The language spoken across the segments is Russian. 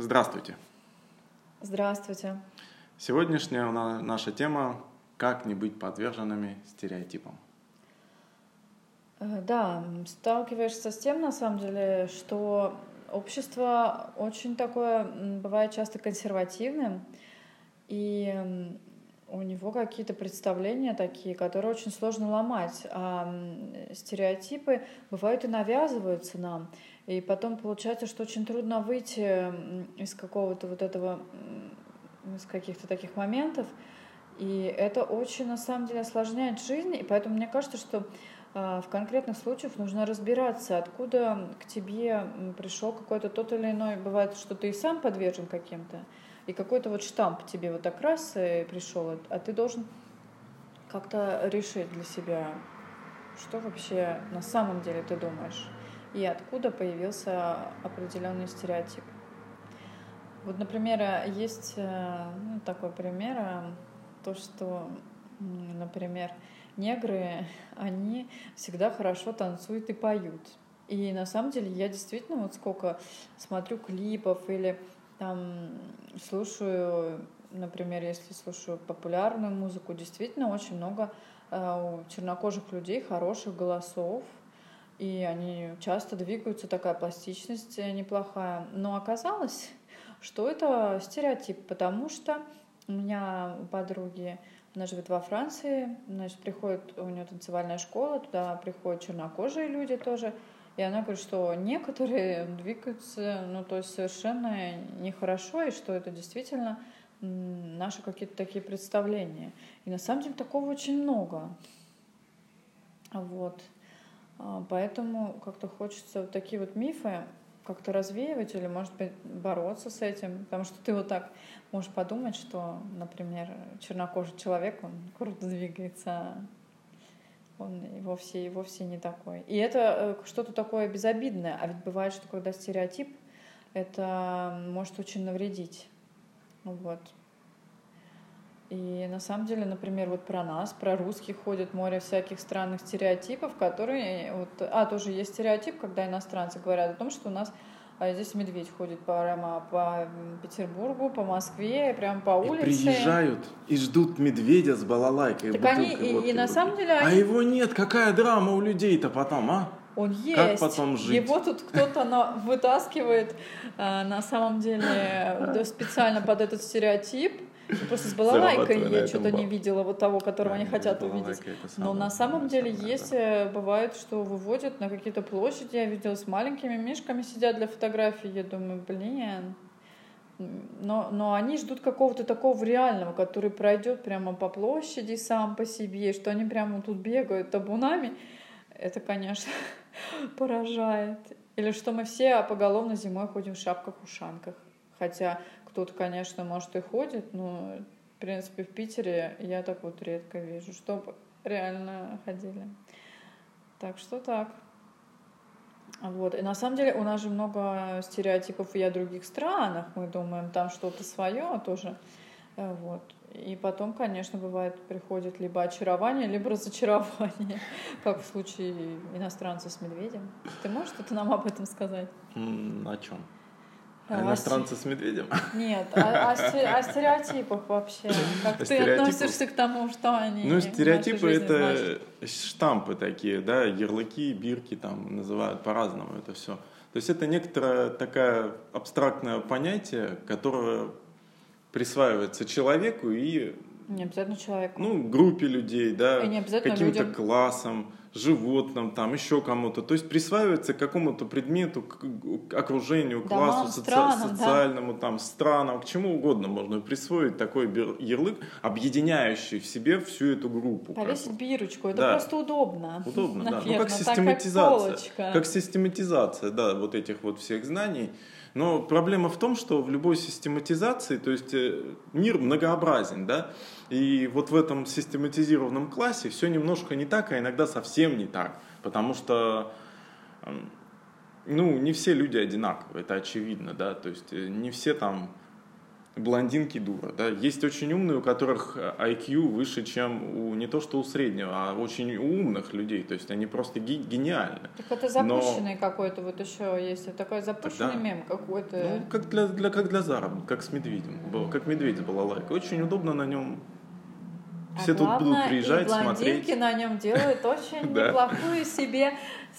Здравствуйте. Здравствуйте. Сегодняшняя наша тема «Как не быть подверженными стереотипам». Э, да, сталкиваешься с тем, на самом деле, что общество очень такое, бывает часто консервативным, и у него какие-то представления такие, которые очень сложно ломать. А стереотипы бывают и навязываются нам. И потом получается, что очень трудно выйти из какого-то вот этого, из каких-то таких моментов. И это очень, на самом деле, осложняет жизнь. И поэтому мне кажется, что а, в конкретных случаях нужно разбираться, откуда к тебе пришел какой-то тот или иной, бывает, что ты и сам подвержен каким-то, и какой-то вот штамп тебе вот так раз пришел, а ты должен как-то решить для себя, что вообще на самом деле ты думаешь, и откуда появился определенный стереотип. Вот, например, есть э, ну, такой пример, э, то, что, например, негры, они всегда хорошо танцуют и поют. И на самом деле я действительно вот сколько смотрю клипов или там слушаю, например, если слушаю популярную музыку, действительно очень много э, у чернокожих людей хороших голосов, и они часто двигаются, такая пластичность неплохая. Но оказалось, что это стереотип, потому что у меня подруги она живет во Франции, значит, приходит, у нее танцевальная школа, туда приходят чернокожие люди тоже. И она говорит, что некоторые двигаются, ну, то есть совершенно нехорошо, и что это действительно наши какие-то такие представления. И на самом деле такого очень много. Вот. А, поэтому как-то хочется вот такие вот мифы как-то развеивать или, может быть, бороться с этим. Потому что ты вот так можешь подумать, что, например, чернокожий человек, он круто двигается, он и вовсе, и вовсе не такой. И это э, что-то такое безобидное. А ведь бывает, что когда стереотип, это может очень навредить. Вот. И на самом деле, например, вот про нас, про русских ходит море всяких странных стереотипов, которые... Вот, а, тоже есть стереотип, когда иностранцы говорят о том, что у нас а здесь медведь ходит прямо по Петербургу, по Москве, прямо по улице. И приезжают и ждут медведя с балалайкой. Так они, и, и на самом деле... А они... А его нет, какая драма у людей-то потом, а? Он есть. Как потом жить? Его тут кто-то вытаскивает э, на самом деле специально под этот стереотип Просто с балалайкой я что-то не видела вот того, которого они хотят увидеть. Но на самом деле есть, э, бывает, что выводят на какие-то площади, я видела с маленькими мишками сидят для фотографий, я думаю, блин, но, но они ждут какого-то такого реального, который пройдет прямо по площади сам по себе, что они прямо тут бегают табунами. Это, конечно, поражает. Или что мы все поголовно зимой ходим в шапках-ушанках. Хотя кто-то, конечно, может и ходит, но, в принципе, в Питере я так вот редко вижу, чтобы реально ходили. Так что так. Вот. И на самом деле у нас же много стереотипов и о других странах. Мы думаем, там что-то свое тоже. Вот. И потом, конечно, бывает, приходит либо очарование, либо разочарование, как в случае иностранца с медведем. Ты можешь что-то нам об этом сказать? О чем? А иностранцы с медведем? Нет, о, о, о стереотипах вообще. Как ты относишься к тому, что они Ну, стереотипы — это штампы такие, да, ярлыки, бирки там называют по-разному это все. То есть это некоторое такое абстрактное понятие, которое присваивается человеку и... Не обязательно человеку. Ну, группе людей, да, каким-то классом животным, там еще кому-то. То есть присваивается какому-то предмету, к окружению, классу, соци... странам, социальному, да. там, странам, к чему угодно можно присвоить такой ярлык, объединяющий в себе всю эту группу. Повесить бирочку, это да. просто удобно. Удобно, наверное, да. Ну, как систематизация. как, как систематизация, да, вот этих вот всех знаний. Но проблема в том, что в любой систематизации, то есть э, мир многообразен, да, и вот в этом систематизированном классе все немножко не так, а иногда совсем не так, потому что ну, не все люди одинаковые, это очевидно, да, то есть э, не все там блондинки дура. Да? Есть очень умные, у которых IQ выше, чем у не то что у среднего, а очень умных людей. То есть они просто гениальны. Так это запущенный Но... какой-то вот еще есть. Такой запущенный да. мем какой-то. Ну, как для, для, как для заработка, как с медведем. Как медведь была лайка. Очень удобно на нем Все главное, тут будут приезжать, и смотреть. на нем делают очень неплохую себе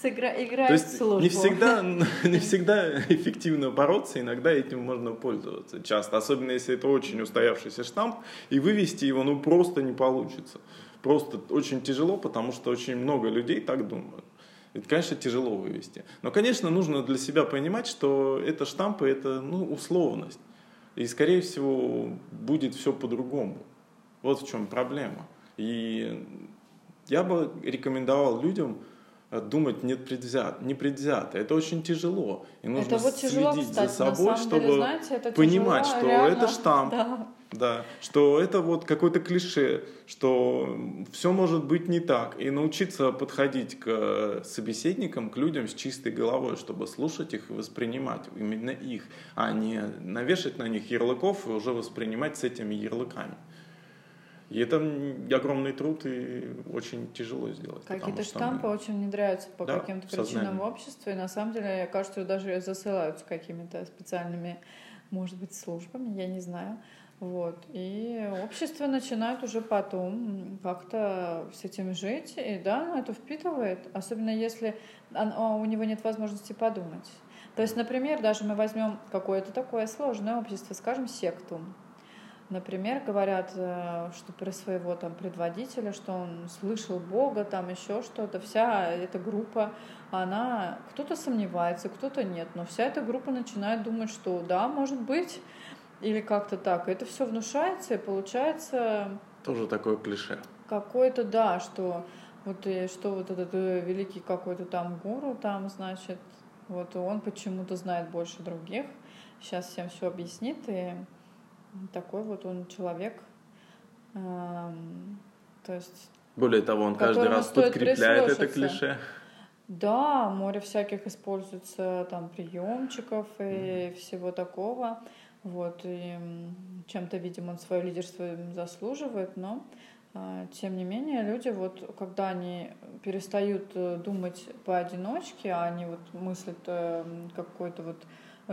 играть То есть службу. Не всегда, не всегда эффективно бороться, иногда этим можно пользоваться часто, особенно если это очень устоявшийся штамп, и вывести его ну просто не получится. Просто очень тяжело, потому что очень много людей так думают. Это, конечно, тяжело вывести. Но, конечно, нужно для себя понимать, что это штампы, это ну, условность. И, скорее всего, будет все по-другому. Вот в чем проблема. И я бы рекомендовал людям э, думать непредвзято. непредвзято. Это очень тяжело. И нужно это вот тяжело, следить кстати, за собой, чтобы деле, знаете, понимать, тяжело, что реально. это штамп. Да. Да, что это вот какое-то клише, что все может быть не так. И научиться подходить к собеседникам, к людям с чистой головой, чтобы слушать их и воспринимать именно их, а не навешать на них ярлыков и уже воспринимать с этими ярлыками. И это огромный труд и очень тяжело сделать. Какие-то штампы мы... очень внедряются по да, каким-то причинам в обществе. И на самом деле, кажется, даже засылаются какими-то специальными, может быть, службами, я не знаю. Вот. И общество начинает уже потом как-то с этим жить. И да, это впитывает, особенно если у него нет возможности подумать. То есть, например, даже мы возьмем какое-то такое сложное общество, скажем, секту. Например, говорят, э, что про своего там предводителя, что он слышал Бога, там еще что-то. Вся эта группа, она, кто-то сомневается, кто-то нет, но вся эта группа начинает думать, что да, может быть, или как-то так. Это все внушается, и получается... Тоже такое клише. Какое-то, да, что вот, и что вот этот э, великий какой-то там гуру там, значит, вот он почему-то знает больше других. Сейчас всем все объяснит, и такой вот он человек. То есть... Более того, он каждый раз подкрепляет это клише. Да, море всяких используется там приемчиков и mm-hmm. всего такого. Вот, и чем-то, видимо, он свое лидерство заслуживает, но а, тем не менее, люди, вот, когда они перестают э, думать поодиночке, а они вот мыслят э, какой-то вот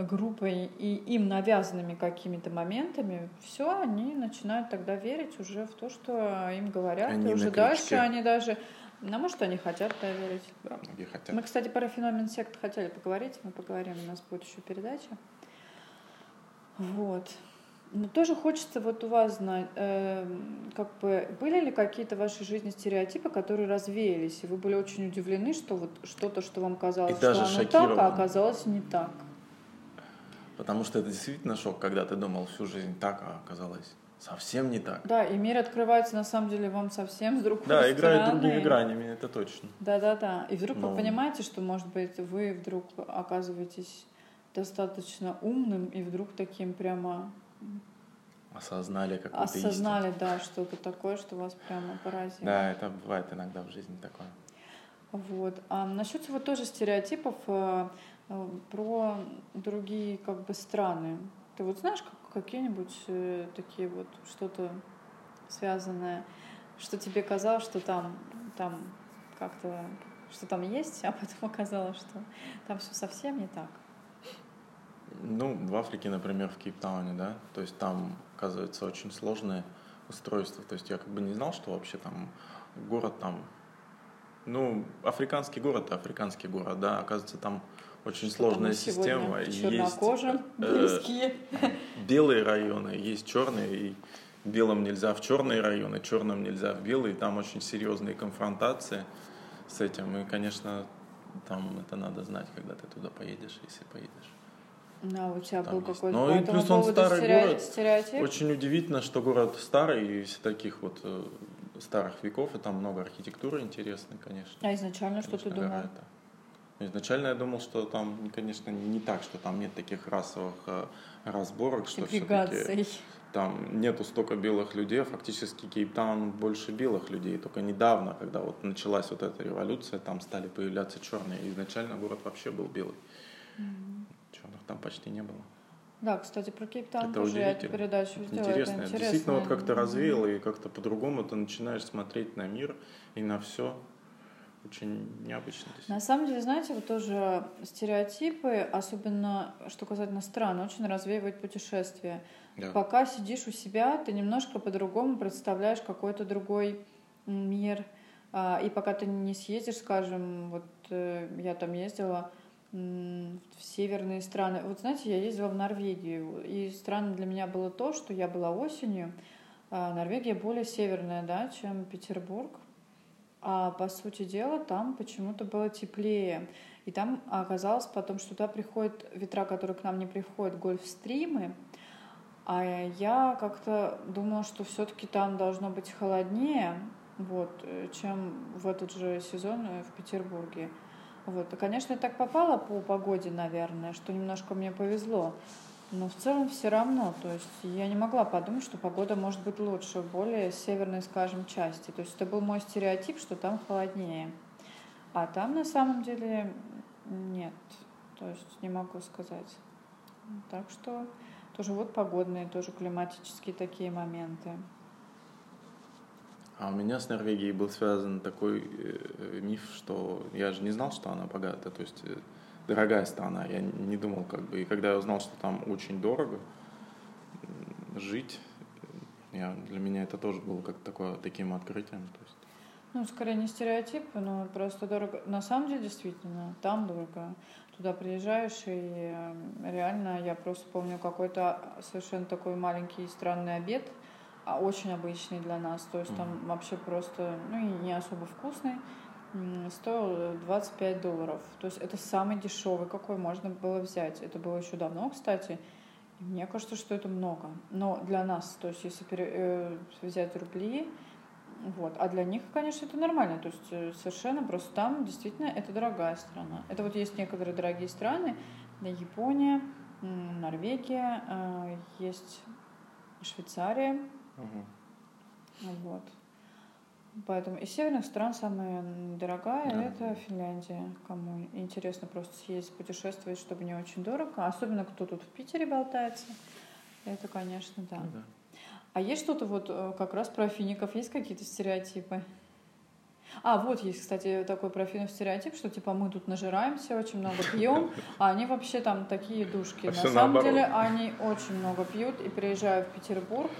группой и им навязанными какими-то моментами, все, они начинают тогда верить уже в то, что им говорят, они и уже дальше они даже ну, может, они хотят поверить. Да, многие хотят. Мы, кстати, про феномен сект хотели поговорить. Мы поговорим, у нас будет еще передача. Вот. Но тоже хочется вот у вас знать, э, как бы были ли какие-то в вашей жизни стереотипы, которые развеялись, и вы были очень удивлены, что вот что-то, что вам казалось, и что оно так, а оказалось не так. Потому что это действительно шок, когда ты думал всю жизнь так, а оказалось совсем не так. Да, и мир открывается на самом деле вам совсем с другой да, стороны. Да, играет другими гранями, это точно. Да-да-да. И вдруг Но... вы понимаете, что, может быть, вы вдруг оказываетесь достаточно умным и вдруг таким прямо осознали какую-то Осознали, истину. да, что-то такое, что вас прямо поразило. Да, это бывает иногда в жизни такое. Вот. А насчет вот тоже стереотипов, Э, про другие как бы страны. Ты вот знаешь как, какие-нибудь э, такие вот что-то связанное, что тебе казалось, что там, там как-то, что там есть, а потом оказалось, что там все совсем не так? Ну, в Африке, например, в Кейптауне, да, то есть там, оказывается, очень сложное устройство. То есть я как бы не знал, что вообще там город там, ну, африканский город, африканский город, да, оказывается, там очень сложная система. Чернокожим, есть э, белые районы, есть черные, и белым нельзя в черные районы, черным нельзя в белые. Там очень серьезные конфронтации с этим. И, конечно, там это надо знать, когда ты туда поедешь, если поедешь. Да, у тебя был какой-то Ну и плюс он старый город. Стереотип? Очень удивительно, что город старый и из таких вот э, старых веков, и там много архитектуры интересной, конечно. А изначально конечно, что ты думал? Это. Изначально я думал, что там, конечно, не так, что там нет таких расовых э, разборок, что все-таки там нету столько белых людей, фактически Кейптаун больше белых людей. Только недавно, когда вот началась вот эта революция, там стали появляться черные. Изначально город вообще был белый. Mm-hmm. Черных там почти не было. Да, кстати, про Кейптаун тоже я передачу сделала. Интересно. Это интересно. Действительно, вот как-то развеяло, и как-то по-другому ты начинаешь смотреть на мир и на все. Очень необычно. На самом деле, знаете, вот тоже стереотипы, особенно что касательно стран, очень развеивают путешествия. Да. Пока сидишь у себя, ты немножко по-другому представляешь какой-то другой мир. А, и пока ты не съездишь, скажем, вот э, я там ездила, в северные страны. Вот знаете, я ездила в Норвегию, и странно для меня было то, что я была осенью. А Норвегия более северная, да, чем Петербург. А по сути дела там почему-то было теплее. И там оказалось потом, что туда приходят ветра, которые к нам не приходят, гольфстримы. А я как-то думала, что все-таки там должно быть холоднее, вот, чем в этот же сезон э, в Петербурге. Вот. И, конечно, я так попала по погоде, наверное, что немножко мне повезло. Но в целом все равно, то есть я не могла подумать, что погода может быть лучше в более северной, скажем, части. То есть это был мой стереотип, что там холоднее. А там на самом деле нет, то есть не могу сказать. Так что тоже вот погодные, тоже климатические такие моменты. А у меня с Норвегией был связан такой э, миф, что я же не знал, что она богата, то есть э, дорогая страна. Я не думал, как бы, и когда я узнал, что там очень дорого жить, я, для меня это тоже было как такое, таким открытием. То есть. Ну, скорее не стереотип, но просто дорого. На самом деле, действительно, там дорого. Туда приезжаешь, и реально я просто помню какой-то совершенно такой маленький странный обед – а очень обычный для нас. То есть там вообще просто, ну и не особо вкусный. Стоил 25 долларов. То есть это самый дешевый, какой можно было взять. Это было еще давно, кстати. И мне кажется, что это много. Но для нас, то есть если пере, э, взять рубли, вот. А для них, конечно, это нормально. То есть э, совершенно просто там действительно это дорогая страна. Это вот есть некоторые дорогие страны. Япония, Норвегия, э, есть Швейцария, Угу. Вот. Поэтому из северных стран самая дорогая да. это Финляндия. Кому интересно просто съездить, путешествовать, чтобы не очень дорого. Особенно кто тут в Питере болтается. Это, конечно, да. Ну, да. А есть что-то вот э, как раз про фиников? Есть какие-то стереотипы? А, вот есть, кстати, такой про финнов стереотип, что типа мы тут нажираемся, очень много пьем, а они вообще там такие душки. А На самом наоборот. деле они очень много пьют и приезжают в Петербург,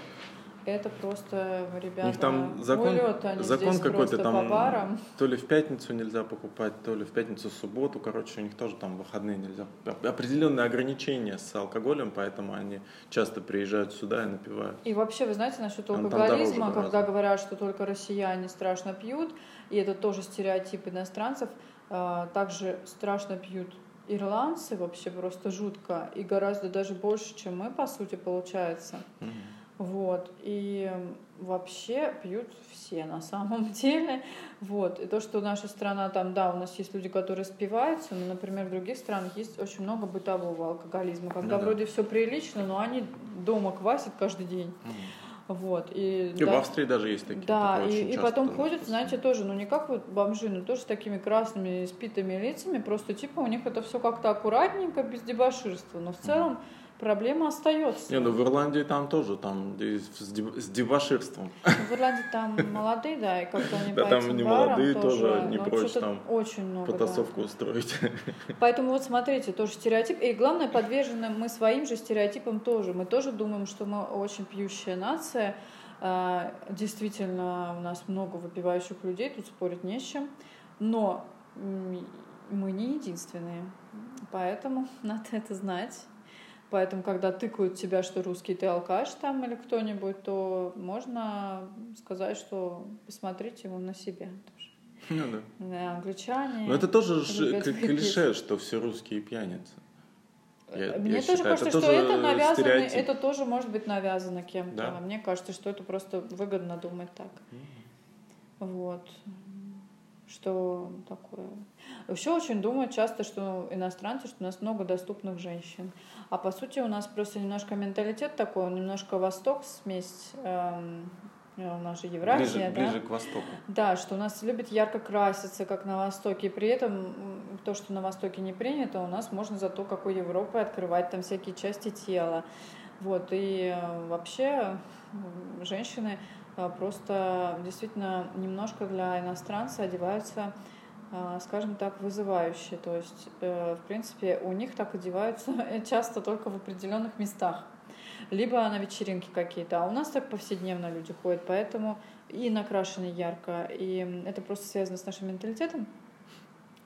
это просто, ребята, У них там закон, улет, они закон какой-то там, по то ли в пятницу нельзя покупать, то ли в пятницу, в субботу, короче, у них тоже там выходные нельзя. Определенные ограничения с алкоголем, поэтому они часто приезжают сюда и напивают. И вообще, вы знаете, насчет алкоголизма, когда говорят, что только россияне страшно пьют, и это тоже стереотип иностранцев, а, также страшно пьют ирландцы, вообще просто жутко, и гораздо даже больше, чем мы, по сути, получается. Mm-hmm. Вот. И вообще пьют все на самом деле. Вот. И то, что наша страна там, да, у нас есть люди, которые спиваются, но, например, в других странах есть очень много бытового алкоголизма, когда ну, вроде да. все прилично, но они дома квасят каждый день. Угу. Вот. И, и да, в Австрии даже есть такие. Да, и, и потом ходят, знаете, тоже, ну не как вот бомжи, но тоже с такими красными спитыми лицами, просто типа у них это все как-то аккуратненько, без дебоширства. Но в целом угу проблема остается. Не, ну в Ирландии там тоже, там с дебоширством. В Ирландии там молодые, да, и как-то они Да, там не молодые тоже, не прочь там очень много, потасовку устроить. Поэтому вот смотрите, тоже стереотип. И главное, подвержены мы своим же стереотипам тоже. Мы тоже думаем, что мы очень пьющая нация. А, действительно, у нас много выпивающих людей, тут спорить не с чем. Но мы не единственные. Поэтому надо это знать. Поэтому, когда тыкают тебя, что русский ты алкаш там или кто-нибудь, то можно сказать, что посмотрите ему на себя тоже. Ну да. Да, англичане. Но это тоже клише, что все русские пьяницы. Я, Мне я тоже считаю, кажется, это что это навязано, стереотип. это тоже может быть навязано кем-то. Да? Мне кажется, что это просто выгодно думать так. Mm-hmm. Вот. Что такое? Вообще очень думают часто, что иностранцы, что у нас много доступных женщин. А по сути у нас просто немножко менталитет такой, немножко Восток, смесь эм, у нас же Евразия, ближе, да? Ближе к востоку. Да, что у нас любят ярко краситься, как на Востоке. И при этом то, что на Востоке не принято, у нас можно зато, как у Европы, открывать там всякие части тела. Вот, и э, вообще женщины просто действительно немножко для иностранца одеваются э, скажем так, вызывающие. То есть, в принципе, у них так одеваются часто только в определенных местах либо на вечеринки какие-то. А у нас так повседневно люди ходят, поэтому и накрашены ярко, и это просто связано с нашим менталитетом.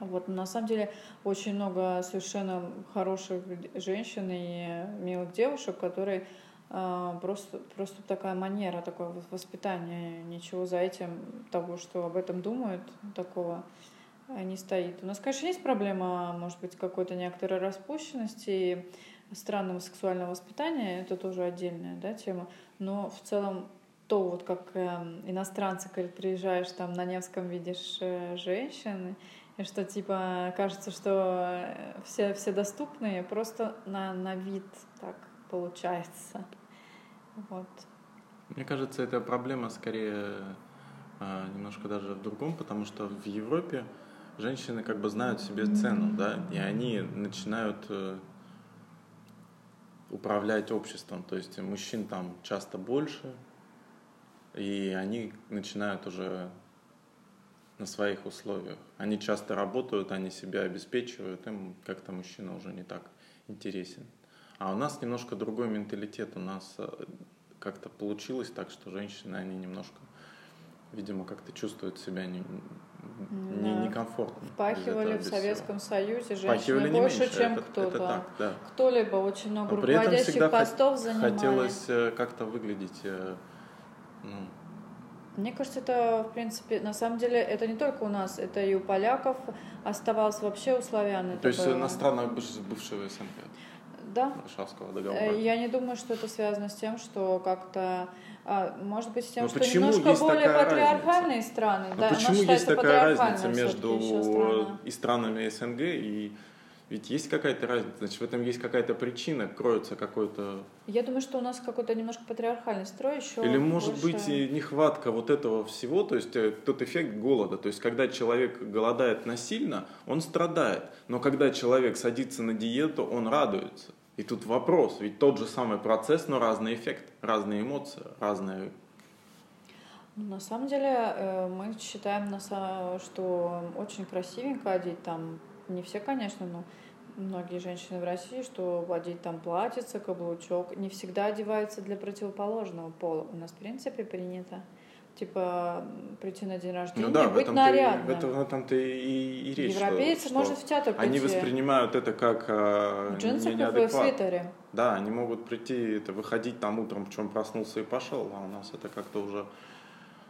Вот, на самом деле очень много совершенно хороших женщин и милых девушек, которые э, просто, просто такая манера, такое воспитание, ничего за этим, того, что об этом думают, такого не стоит. У нас, конечно, есть проблема, может быть, какой-то некоторой распущенности, странного сексуального воспитания, это тоже отдельная да, тема, но в целом то, вот как э, иностранцы, когда приезжаешь там на Невском, видишь э, женщин, и что типа кажется, что э, все, все доступные, просто на, на вид так получается. Вот. Мне кажется, эта проблема скорее э, немножко даже в другом, потому что в Европе женщины как бы знают себе цену, да, и они начинают э, управлять обществом. То есть мужчин там часто больше, и они начинают уже на своих условиях. Они часто работают, они себя обеспечивают, им как-то мужчина уже не так интересен. А у нас немножко другой менталитет. У нас э, как-то получилось так, что женщины, они немножко, видимо, как-то чувствуют себя не, не, некомфортно. Впахивали в Советском Союзе женщины больше, меньше. чем кто-то. да. Кто-либо очень много Но руководящих постов занимали. хотелось э, как-то выглядеть... Э, ну, мне кажется, это, в принципе, на самом деле, это не только у нас, это и у поляков оставалось вообще у славян. То есть на странах бывшего СНГ? Да. Варшавского договора. Э, я не думаю, что это связано с тем, что как-то а, может быть, с тем, Но что немножко более патриархальные разница? страны. Но да, почему есть такая разница между и странами СНГ и ведь есть какая-то разница, значит, в этом есть какая-то причина, кроется какой-то... Я думаю, что у нас какой-то немножко патриархальный строй еще Или, может больше... быть, нехватка вот этого всего, то есть э, тот эффект голода. То есть, когда человек голодает насильно, он страдает. Но когда человек садится на диету, он радуется. И тут вопрос, ведь тот же самый процесс, но разный эффект, разные эмоции, разные... Ну, на самом деле э, мы считаем, что очень красивенько одеть там, не все, конечно, но многие женщины в России, что одеть там платьице, каблучок, не всегда одеваются для противоположного пола. У нас, в принципе, принято типа прийти на день рождения, ну, да, быть нарядным. В этом, в этом-то и, и речь. Европейцы что, может в театр прийти. Они воспринимают это как в джинсах и в свитере. Да, они могут прийти, это выходить там утром, причем проснулся и пошел, а у нас это как-то уже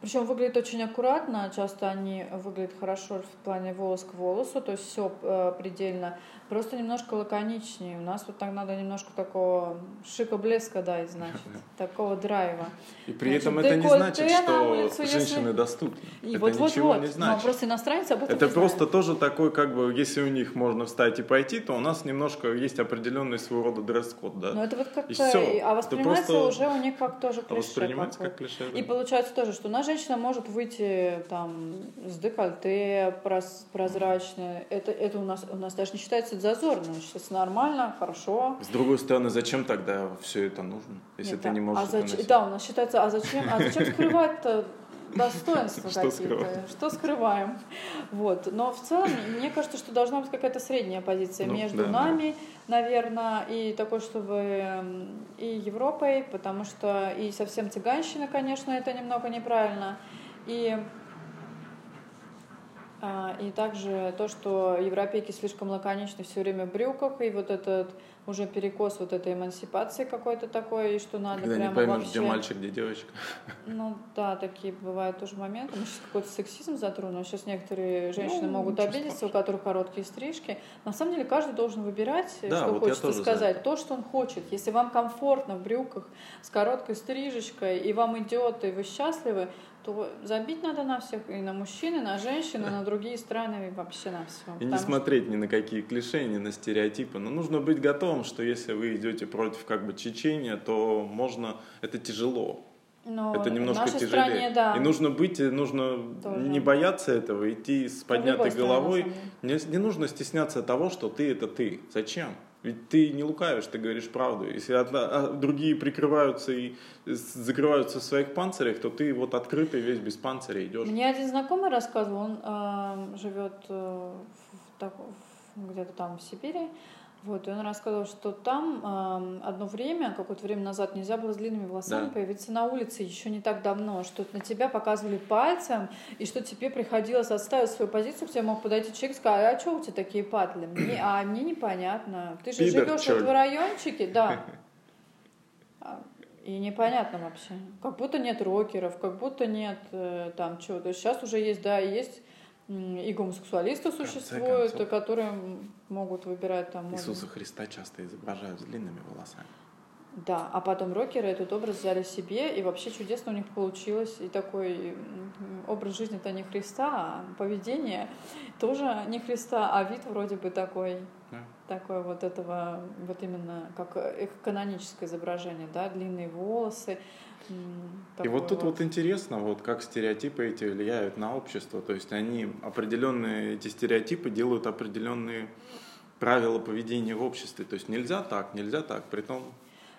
причем выглядит очень аккуратно, часто они выглядят хорошо в плане волос к волосу, то есть все э, предельно. Просто немножко лаконичнее. У нас вот так надо немножко такого шика-блеска дать, значит, такого драйва. И при значит, этом это не значит, что улицу, женщины если... доступны. И это вот, ничего вот, вот. не значит. Но просто иностранец об этом Это просто знает. тоже такой, как бы, если у них можно встать и пойти, то у нас немножко есть определенный своего рода дресс-код, да? Ну это вот как-то, а воспринимается просто... уже у них как тоже клише. Воспринимается как клише, да. И получается тоже, что у нас женщина может выйти там с декольте прозрачное. Это, это у нас, у нас даже не считается зазорно. Сейчас нормально, хорошо. С другой стороны, зачем тогда все это нужно, если Нет, ты не можешь а зач... Да, у нас считается, а зачем, а зачем скрывать-то достоинства какие-то? Что скрываем? Вот. Но в целом, мне кажется, что должна быть какая-то средняя позиция ну, между да, нами, да. наверное, и такой, чтобы и Европой, потому что и совсем цыганщина, конечно, это немного неправильно. И а, и также то, что европейки слишком лаконичны все время в брюках, и вот этот уже перекос вот этой эмансипации какой-то такой, и что надо Когда прямо не поймешь, вообще... где мальчик, где девочка. Ну да, такие бывают тоже моменты. Мы сейчас какой-то сексизм затронули. Сейчас некоторые женщины ну, могут обидеться, у которых короткие стрижки. На самом деле каждый должен выбирать, да, что вот хочется сказать. То, что он хочет. Если вам комфортно в брюках с короткой стрижечкой, и вам идет, и вы счастливы, то забить надо на всех, и на мужчин, и на женщин, и на другие страны, и вообще на все. И не смотреть ни на какие клише, ни на стереотипы. Но нужно быть готовым, что если вы идете против как бы Чечения, то можно, это тяжело. Но это немножко тяжелее. Стране, да. И нужно быть, нужно Тоже. не бояться этого, идти с поднятой головой. Не, не нужно стесняться того, что ты это ты. Зачем? Ведь ты не лукавишь, ты говоришь правду. Если одна, а другие прикрываются и закрываются в своих панцирях, то ты вот открытый весь без панциря идешь. Мне один знакомый рассказывал, он э, живет э, где-то там в Сибири, вот, и он рассказывал, что там э, одно время, какое-то время назад, нельзя было с длинными волосами да. появиться на улице еще не так давно, что на тебя показывали пальцем, и что тебе приходилось отставить свою позицию, к тебе мог подойти человек и сказать, а что у тебя такие патли? Мне, а мне непонятно. Ты же Пидор, живешь в райончике, да. И непонятно вообще. Как будто нет рокеров, как будто нет э, там чего-то. Сейчас уже есть, да, есть и гомосексуалисты существуют, концов, которые могут выбирать там... Иисуса Христа часто изображают с длинными волосами. Да, а потом рокеры этот образ взяли себе, и вообще чудесно у них получилось. И такой образ жизни-то не Христа, а поведение тоже не Христа, а вид вроде бы такой, да. такой вот этого, вот именно как их каноническое изображение, да, длинные волосы, и вот тут вот. вот интересно, вот как стереотипы эти влияют на общество. То есть они определенные, эти стереотипы делают определенные правила поведения в обществе. То есть нельзя так, нельзя так, при том...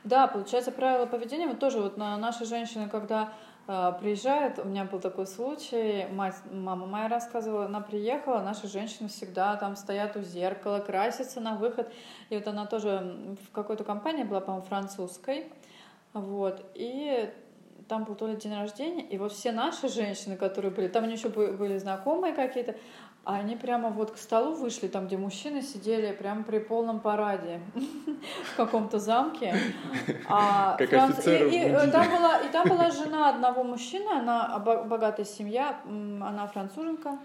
Да, получается, правила поведения, вот тоже вот на наши женщины, когда э, приезжают, у меня был такой случай, мать, мама моя рассказывала, она приехала, наши женщины всегда там стоят у зеркала, красятся на выход, и вот она тоже в какой-то компании была, по-моему, французской, вот. И там был то ли день рождения, и вот все наши женщины, которые были, там еще были знакомые какие-то, а они прямо вот к столу вышли, там, где мужчины сидели, прямо при полном параде в каком-то замке. А как и, и, там была, и там была жена одного мужчины, она богатая семья, она француженка,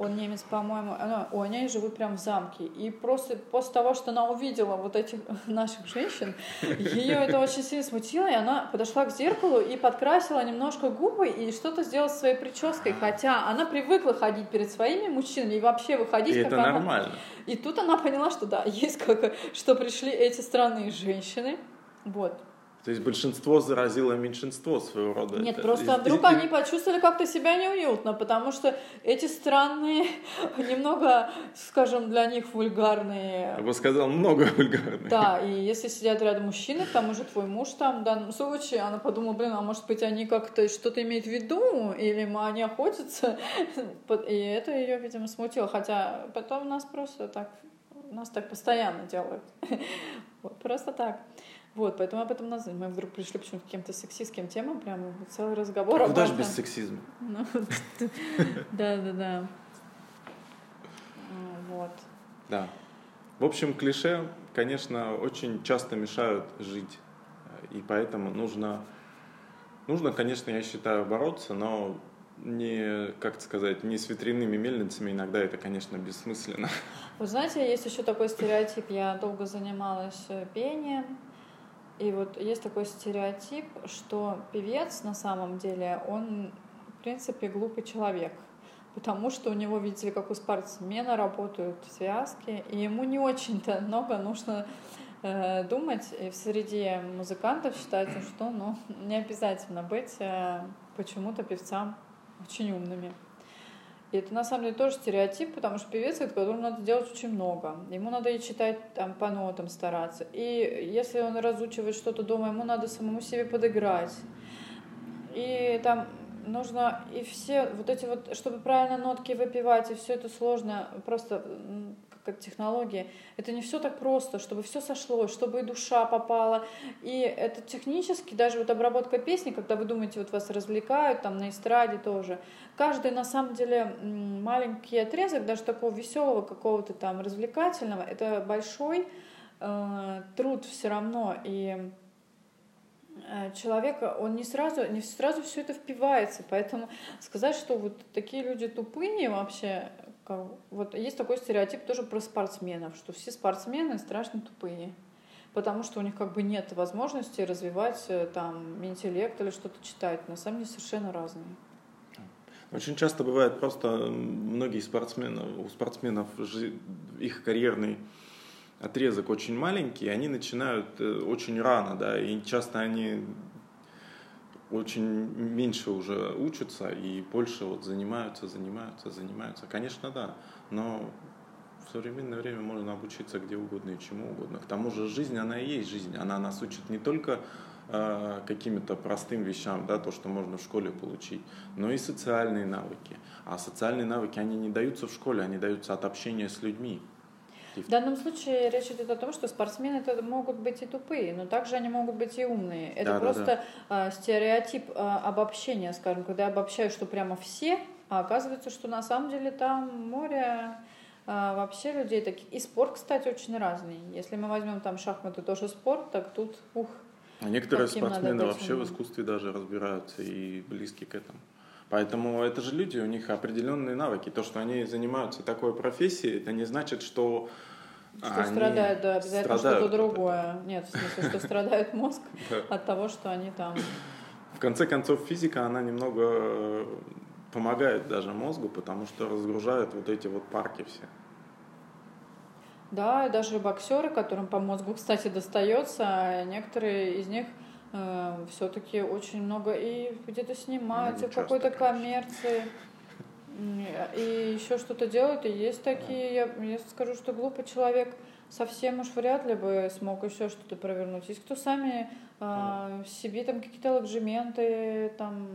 он немец, по-моему, она, о, они живут прям в замке. И просто после того, что она увидела вот этих наших женщин, ее это очень сильно смутило, и она подошла к зеркалу и подкрасила немножко губы и что-то сделала со своей прической, хотя она привыкла ходить перед своими мужчинами и вообще выходить и как это она. нормально. И тут она поняла, что да, есть как, что пришли эти странные женщины, вот, то есть большинство заразило меньшинство своего рода. Нет, это... просто вдруг они почувствовали как-то себя неуютно, потому что эти странные, немного, скажем, для них вульгарные... Я бы сказал, много вульгарных. Да, и если сидят рядом мужчины, к тому же твой муж там в данном случае, она подумала, блин, а может быть они как-то что-то имеют в виду, или они охотятся, и это ее, видимо, смутило, хотя потом нас просто так, нас так постоянно делают, просто так. Вот, поэтому об этом надо Мы вдруг пришли почему-то к каким-то сексистским темам, прямо целый разговор. Куда же без сексизма? Ну, да, да, да. Вот. Да. В общем, клише, конечно, очень часто мешают жить. И поэтому нужно, нужно, конечно, я считаю, бороться, но не, как сказать, не с ветряными мельницами, иногда это, конечно, бессмысленно. Вы знаете, есть еще такой стереотип, я долго занималась пением, и вот есть такой стереотип, что певец на самом деле, он, в принципе, глупый человек. Потому что у него, видите ли, как у спортсмена работают связки, и ему не очень-то много нужно э, думать. И среде музыкантов считается, что ну, не обязательно быть э, почему-то певцам очень умными. И это на самом деле тоже стереотип, потому что певец, которому надо делать очень много. Ему надо и читать там по нотам стараться. И если он разучивает что-то дома, ему надо самому себе подыграть. И там нужно и все вот эти вот, чтобы правильно нотки выпивать, и все это сложно, просто как технологии. Это не все так просто, чтобы все сошлось, чтобы и душа попала. И это технически, даже вот обработка песни, когда вы думаете, вот вас развлекают, там на эстраде тоже, каждый на самом деле маленький отрезок, даже такого веселого какого-то там развлекательного, это большой э, труд все равно. И э, человека, он не сразу, не сразу все это впивается. Поэтому сказать, что вот такие люди тупые вообще, вот есть такой стереотип тоже про спортсменов, что все спортсмены страшно тупые, потому что у них как бы нет возможности развивать э, там интеллект или что-то читать. На самом деле совершенно разные. Очень часто бывает просто многие спортсмены, у спортсменов их карьерный отрезок очень маленький, они начинают э, очень рано, да, и часто они очень меньше уже учатся и больше вот занимаются, занимаются, занимаются. Конечно, да, но в современное время можно обучиться где угодно и чему угодно. К тому же жизнь, она и есть жизнь. Она нас учит не только э, каким-то простым вещам, да, то, что можно в школе получить, но и социальные навыки. А социальные навыки, они не даются в школе, они даются от общения с людьми. В данном случае речь идет о том, что спортсмены это могут быть и тупые, но также они могут быть и умные. Это да, просто да, да. А, стереотип а, обобщения, скажем, когда я обобщаю, что прямо все, а оказывается, что на самом деле там море а, вообще людей таких. И спорт, кстати, очень разный. Если мы возьмем там шахматы, тоже спорт, так тут, ух. А некоторые спортсмены вообще в искусстве даже разбираются и близки к этому. Поэтому это же люди, у них определенные навыки. То, что они занимаются такой профессией, это не значит, что что они страдают, да, обязательно что-то другое. Нет, в смысле, что страдает мозг от того, что они там. В конце концов, физика, она немного э, помогает даже мозгу, потому что разгружает вот эти вот парки все. Да, и даже боксеры, которым по мозгу, кстати, достается, некоторые из них э, все-таки очень много и где-то снимаются в какой-то коммерции. И еще что-то делают, и есть такие, я, я скажу, что глупый человек совсем уж вряд ли бы смог еще что-то провернуть. Есть кто сами э, себе там какие-то ложементы, там,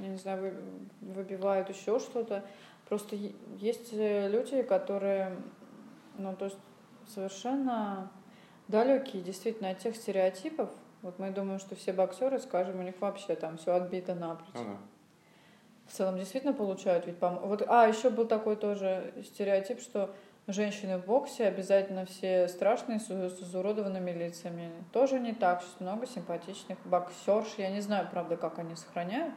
я не знаю, выбивают еще что-то. Просто есть люди, которые, ну, то есть совершенно далекие действительно от тех стереотипов. Вот мы думаем, что все боксеры, скажем, у них вообще там все отбито напрочь. Ага в целом действительно получают ведь пом... Вот, а, еще был такой тоже стереотип, что женщины в боксе обязательно все страшные, с, с изуродованными лицами. Тоже не так, что много симпатичных боксерш. Я не знаю, правда, как они сохраняют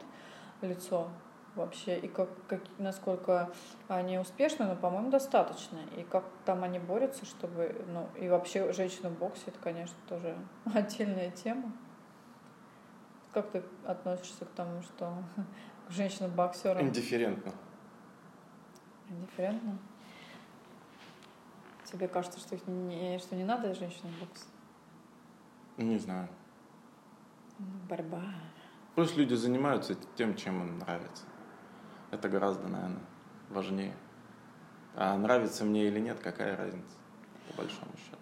лицо вообще, и как, как, насколько они успешны, но, по-моему, достаточно. И как там они борются, чтобы... Ну, и вообще женщина в боксе, это, конечно, тоже отдельная тема. Как ты относишься к тому, что женщинам-боксерам? Индифферентно. Индифферентно? Тебе кажется, что, их не, что не надо женщинам бокс? Не знаю. Борьба. Просто люди занимаются тем, чем им нравится. Это гораздо, наверное, важнее. А нравится мне или нет, какая разница, по большому счету.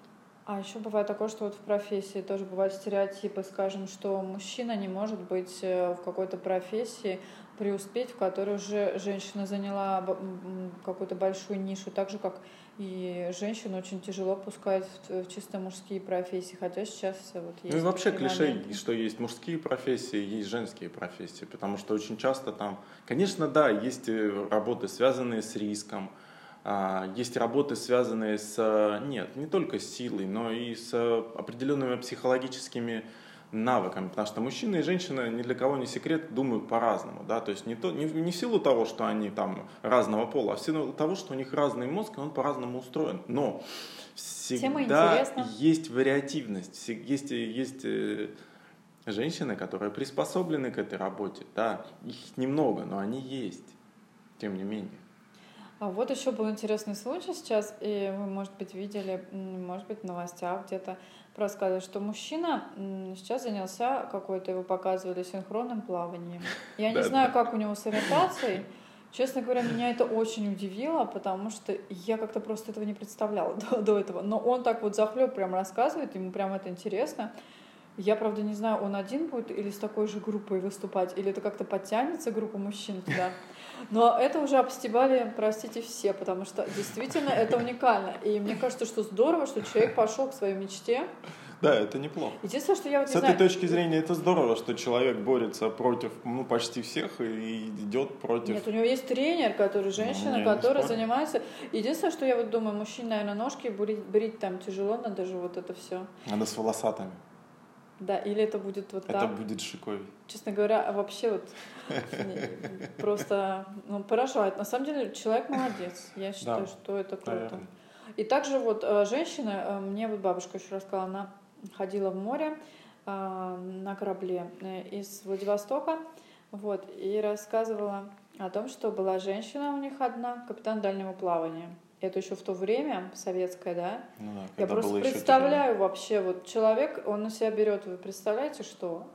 А еще бывает такое, что вот в профессии тоже бывают стереотипы, скажем, что мужчина не может быть э, в какой-то профессии, преуспеть, в которой уже женщина заняла какую-то большую нишу, так же как и женщину очень тяжело пускать в, чисто мужские профессии, хотя сейчас вот есть. Ну и вообще клише, моменты. что есть мужские профессии, есть женские профессии, потому что очень часто там, конечно, да, есть э, работы, связанные с риском, а, есть работы, связанные с, э, нет, не только с силой, но и с определенными психологическими навыками, потому что мужчина и женщина ни для кого не секрет, думают по-разному, да, то есть не, то, не, не в силу того, что они там разного пола, а в силу того, что у них разный мозг, и он по-разному устроен, но всегда есть вариативность, есть, есть э, женщины, которые приспособлены к этой работе, да, их немного, но они есть, тем не менее. А вот еще был интересный случай сейчас, и вы, может быть, видели, может быть, в новостях где-то рассказывали, что мужчина сейчас занялся какой-то, его показывали, синхронным плаванием. Я не знаю, как у него с ориентацией. Честно говоря, меня это очень удивило, потому что я как-то просто этого не представляла до, до этого. Но он так вот захлеб прям рассказывает, ему прям это интересно. Я, правда, не знаю, он один будет или с такой же группой выступать, или это как-то подтянется группа мужчин туда. Но это уже обстебали, простите, все, потому что действительно это уникально. И мне кажется, что здорово, что человек пошел к своей мечте. Да, это неплохо. Единственное, что я вот С этой знаю... точки зрения это здорово, что человек борется против ну, почти всех и идет против... Нет, у него есть тренер, который женщина, ну, которая занимается... Единственное, что я вот думаю, мужчине, наверное, ножки брить, брить там тяжело, надо же вот это все. Надо с волосатыми. Да, или это будет вот это так. Это будет шиковей. Честно говоря, вообще вот просто ну, поражает. На самом деле человек молодец. Я считаю, что это круто. И также вот э, женщина, э, мне вот бабушка еще рассказала, она ходила в море э, на корабле из Владивостока, вот, и рассказывала о том, что была женщина у них одна, капитан дальнего плавания. Это еще в то время, советское, да? Ну, да Я просто представляю вообще, вот человек, он на себя берет, вы представляете, что?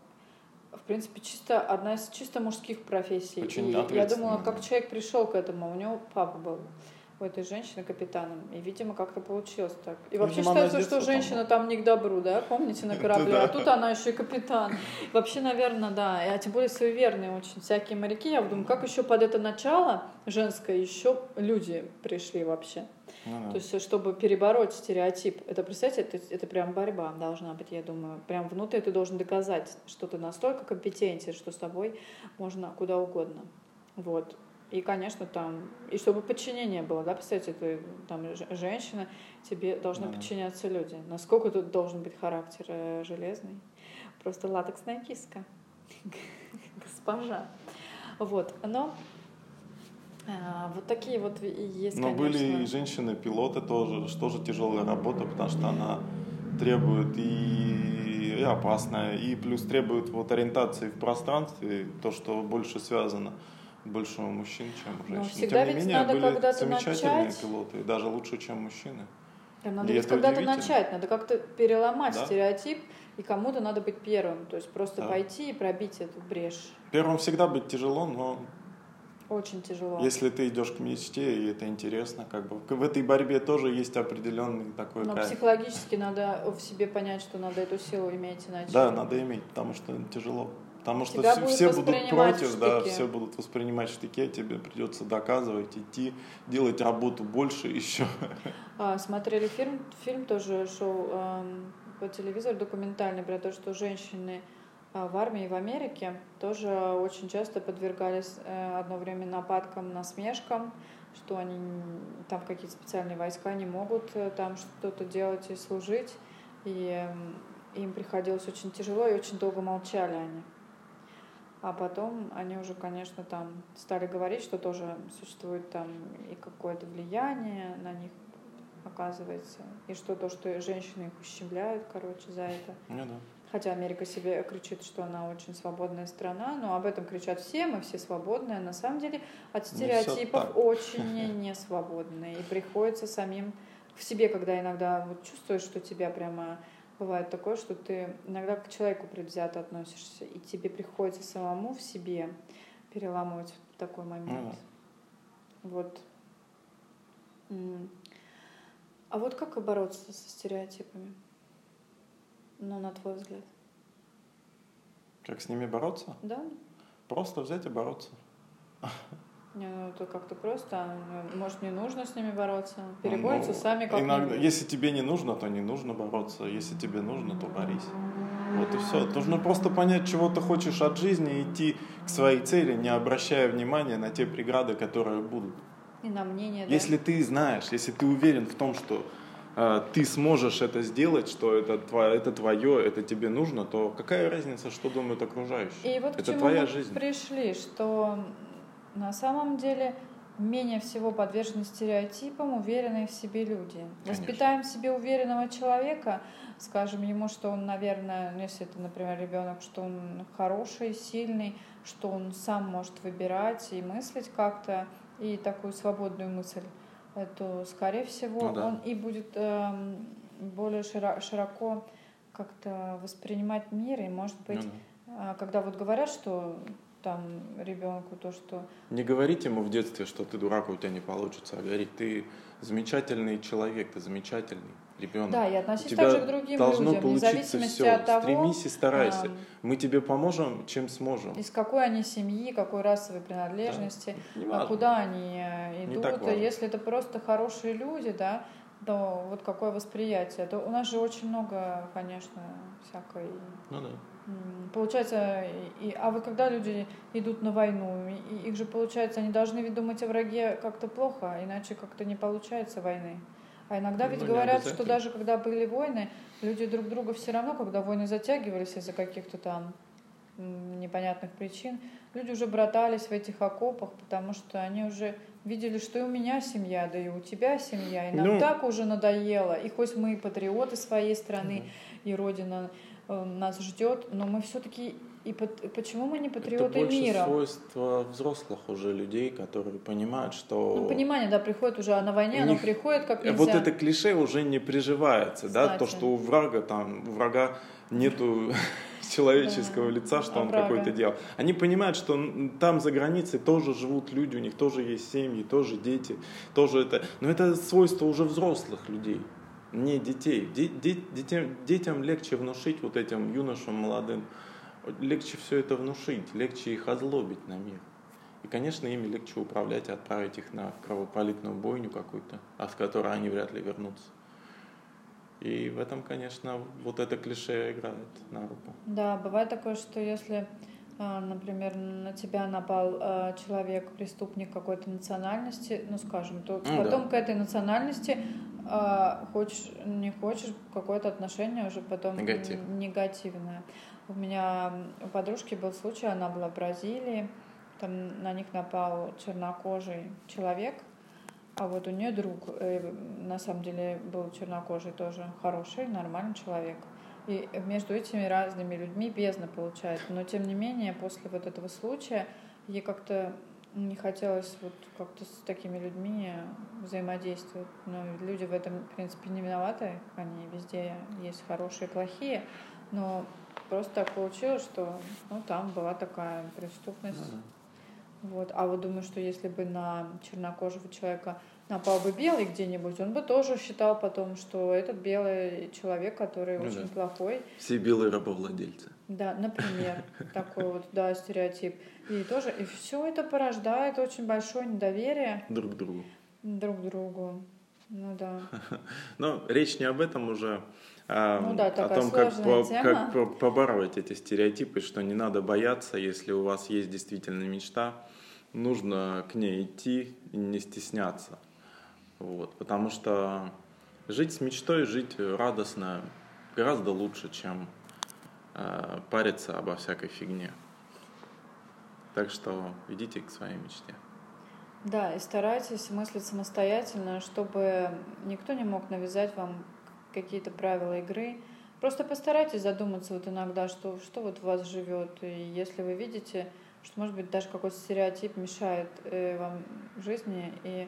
в принципе, чисто одна из чисто мужских профессий. Очень и я думала, как человек пришел к этому. У него папа был у этой женщины капитаном. И, видимо, как-то получилось так. И вообще видимо, считается, что женщина там. там не к добру, да? Помните, на корабле? А тут она еще и капитан. Вообще, наверное, да. А тем более суеверные очень всякие моряки. Я думаю, как еще под это начало женское еще люди пришли вообще. Ну, да. То есть, чтобы перебороть стереотип, это, представьте, это, это прям борьба должна быть, я думаю. Прям внутри ты должен доказать, что ты настолько компетентен, что с тобой можно куда угодно. Вот. И, конечно, там, и чтобы подчинение было, да, представьте, ты там женщина, тебе должны да. подчиняться люди. Насколько тут должен быть характер э, железный? Просто латексная киска. Госпожа. Вот, но а, вот такие вот есть, Но конечно. были и женщины-пилоты тоже, что же тяжелая работа, потому что она требует и, и опасная, и плюс требует вот ориентации в пространстве, то, что больше связано больше у мужчин, чем у женщин. Но Тем не менее, надо были замечательные начать. пилоты, даже лучше, чем мужчины. Да, надо ведь когда-то начать, надо как-то переломать да? стереотип, и кому-то надо быть первым, то есть просто да. пойти и пробить эту брешь. Первым всегда быть тяжело, но очень тяжело. Если ты идешь к мечте, и это интересно, как бы в этой борьбе тоже есть определенный такой Но кайф. психологически надо в себе понять, что надо эту силу иметь иначе. Да, надо иметь, потому что тяжело. Потому что все, все будут против, да, все будут воспринимать штыки, а тебе придется доказывать, идти, делать работу больше еще. А, смотрели фильм, фильм тоже шел эм, по телевизору документальный про то, что женщины а, в армии в Америке тоже очень часто подвергались э, одно время нападкам, насмешкам, что они там какие-то специальные войска не могут э, там что-то делать и служить, и им приходилось очень тяжело и очень долго молчали они. А потом они уже, конечно, там стали говорить, что тоже существует там и какое-то влияние на них оказывается, и что то, что женщины их ущемляют, короче, за это. Ну, да. Хотя Америка себе кричит, что она очень свободная страна, но об этом кричат все, мы все свободные. На самом деле от стереотипов очень не свободные. И приходится самим в себе, когда иногда вот чувствуешь, что тебя прямо бывает такое, что ты иногда к человеку предвзято относишься, и тебе приходится самому в себе переламывать такой момент. Mm. Вот. А вот как бороться со стереотипами? Ну, на твой взгляд. Как с ними бороться? Да. Просто взять и бороться. Не, ну это как-то просто. Ну, может, не нужно с ними бороться. Переборются ну, сами как иногда, Если тебе не нужно, то не нужно бороться. Если тебе нужно, то борись. Вот и все. Нужно просто понять, чего ты хочешь от жизни, и идти к своей цели, не обращая внимания на те преграды, которые будут. И на мнение, да? Если ты знаешь, если ты уверен в том, что э, ты сможешь это сделать, что это, твое, это твое, это тебе нужно, то какая разница, что думают окружающие? И вот это к чему твоя мы жизнь. пришли, что на самом деле менее всего подвержены стереотипам уверенные в себе люди. Конечно. Воспитаем в себе уверенного человека, скажем ему, что он, наверное, ну, если это, например, ребенок, что он хороший, сильный, что он сам может выбирать и мыслить как-то, и такую свободную мысль, то, скорее всего, ну, да. он и будет э, более широко как-то воспринимать мир, и, может быть, ну, да. когда вот говорят, что там ребенку то, что... Не говорить ему в детстве, что ты дурак, у тебя не получится, а говорить, ты замечательный человек, ты замечательный ребенок. Да, и относись также к другим должно людям, зависимости все. от того... Стремись и старайся. А, Мы тебе поможем, чем сможем. Из какой они семьи, какой расовой принадлежности, да, куда они идут. Если это просто хорошие люди, да, то вот какое восприятие. То у нас же очень много, конечно, всякой... Ну да Получается, и, а вот когда люди идут на войну, и, их же, получается, они должны ведь думать о враге как-то плохо, иначе как-то не получается войны. А иногда ведь ну, говорят, что даже когда были войны, люди друг друга все равно, когда войны затягивались из-за каких-то там непонятных причин, люди уже братались в этих окопах, потому что они уже видели, что и у меня семья, да и у тебя семья, и нам ну, так уже надоело. И хоть мы патриоты своей страны, угу. и Родина нас ждет, но мы все-таки и почему мы не патриоты Это больше мира? свойство взрослых уже людей, которые понимают, что... Ну, понимание, да, приходит уже, а на войне оно приходит как нельзя. Вот это клише уже не приживается, Кстати. да, то, что у врага там, у врага нету человеческого лица, что он какой-то делал. Они понимают, что там за границей тоже живут люди, у них тоже есть семьи, тоже дети, тоже это. Но это свойство уже взрослых людей, не детей. Детям, детям легче внушить вот этим юношам молодым, легче все это внушить, легче их озлобить на мир. И, конечно, ими легче управлять и отправить их на кровопролитную бойню какую-то, а с которой они вряд ли вернутся. И в этом, конечно, вот это клише играет на руку. Да, бывает такое, что если, а, например, на тебя напал а, человек, преступник какой-то национальности, ну, скажем, то ну, потом да. к этой национальности а, хочешь, не хочешь, какое-то отношение уже потом Негатив. негативное. У меня у подружки был случай, она была в Бразилии, там на них напал чернокожий человек, а вот у нее друг, э, на самом деле, был чернокожий тоже хороший, нормальный человек. И между этими разными людьми бездна получается. Но тем не менее, после вот этого случая, ей как-то не хотелось вот как-то с такими людьми взаимодействовать. Но люди в этом, в принципе, не виноваты. Они везде есть хорошие и плохие. Но просто так получилось, что ну, там была такая преступность. Mm-hmm. Вот. А вот думаю, что если бы на чернокожего человека напал бы белый где-нибудь, он бы тоже считал потом, что этот белый человек, который ну, очень да. плохой. Все белые рабовладельцы. Да, например, такой вот, да, стереотип. И тоже, и все это порождает очень большое недоверие. Друг к другу. Друг к другу. Ну да. Но речь не об этом уже, а ну, да, о том, как, по, как побороть эти стереотипы, что не надо бояться, если у вас есть действительно мечта, нужно к ней идти и не стесняться. Вот, потому что жить с мечтой, жить радостно гораздо лучше, чем э, париться обо всякой фигне. Так что идите к своей мечте. Да, и старайтесь мыслить самостоятельно, чтобы никто не мог навязать вам какие-то правила игры. Просто постарайтесь задуматься вот иногда, что, что вот в вас живет. И если вы видите, что, может быть, даже какой-то стереотип мешает э, вам жизни, и,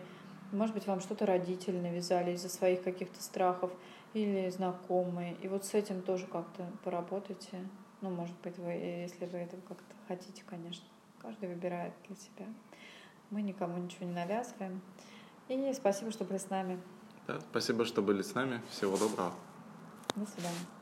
может быть, вам что-то родители навязали из-за своих каких-то страхов или знакомые, и вот с этим тоже как-то поработайте. Ну, может быть, вы, если вы это как-то хотите, конечно. Каждый выбирает для себя. Мы никому ничего не навязываем. И спасибо, что были с нами. Да, спасибо, что были с нами. Всего доброго. До свидания.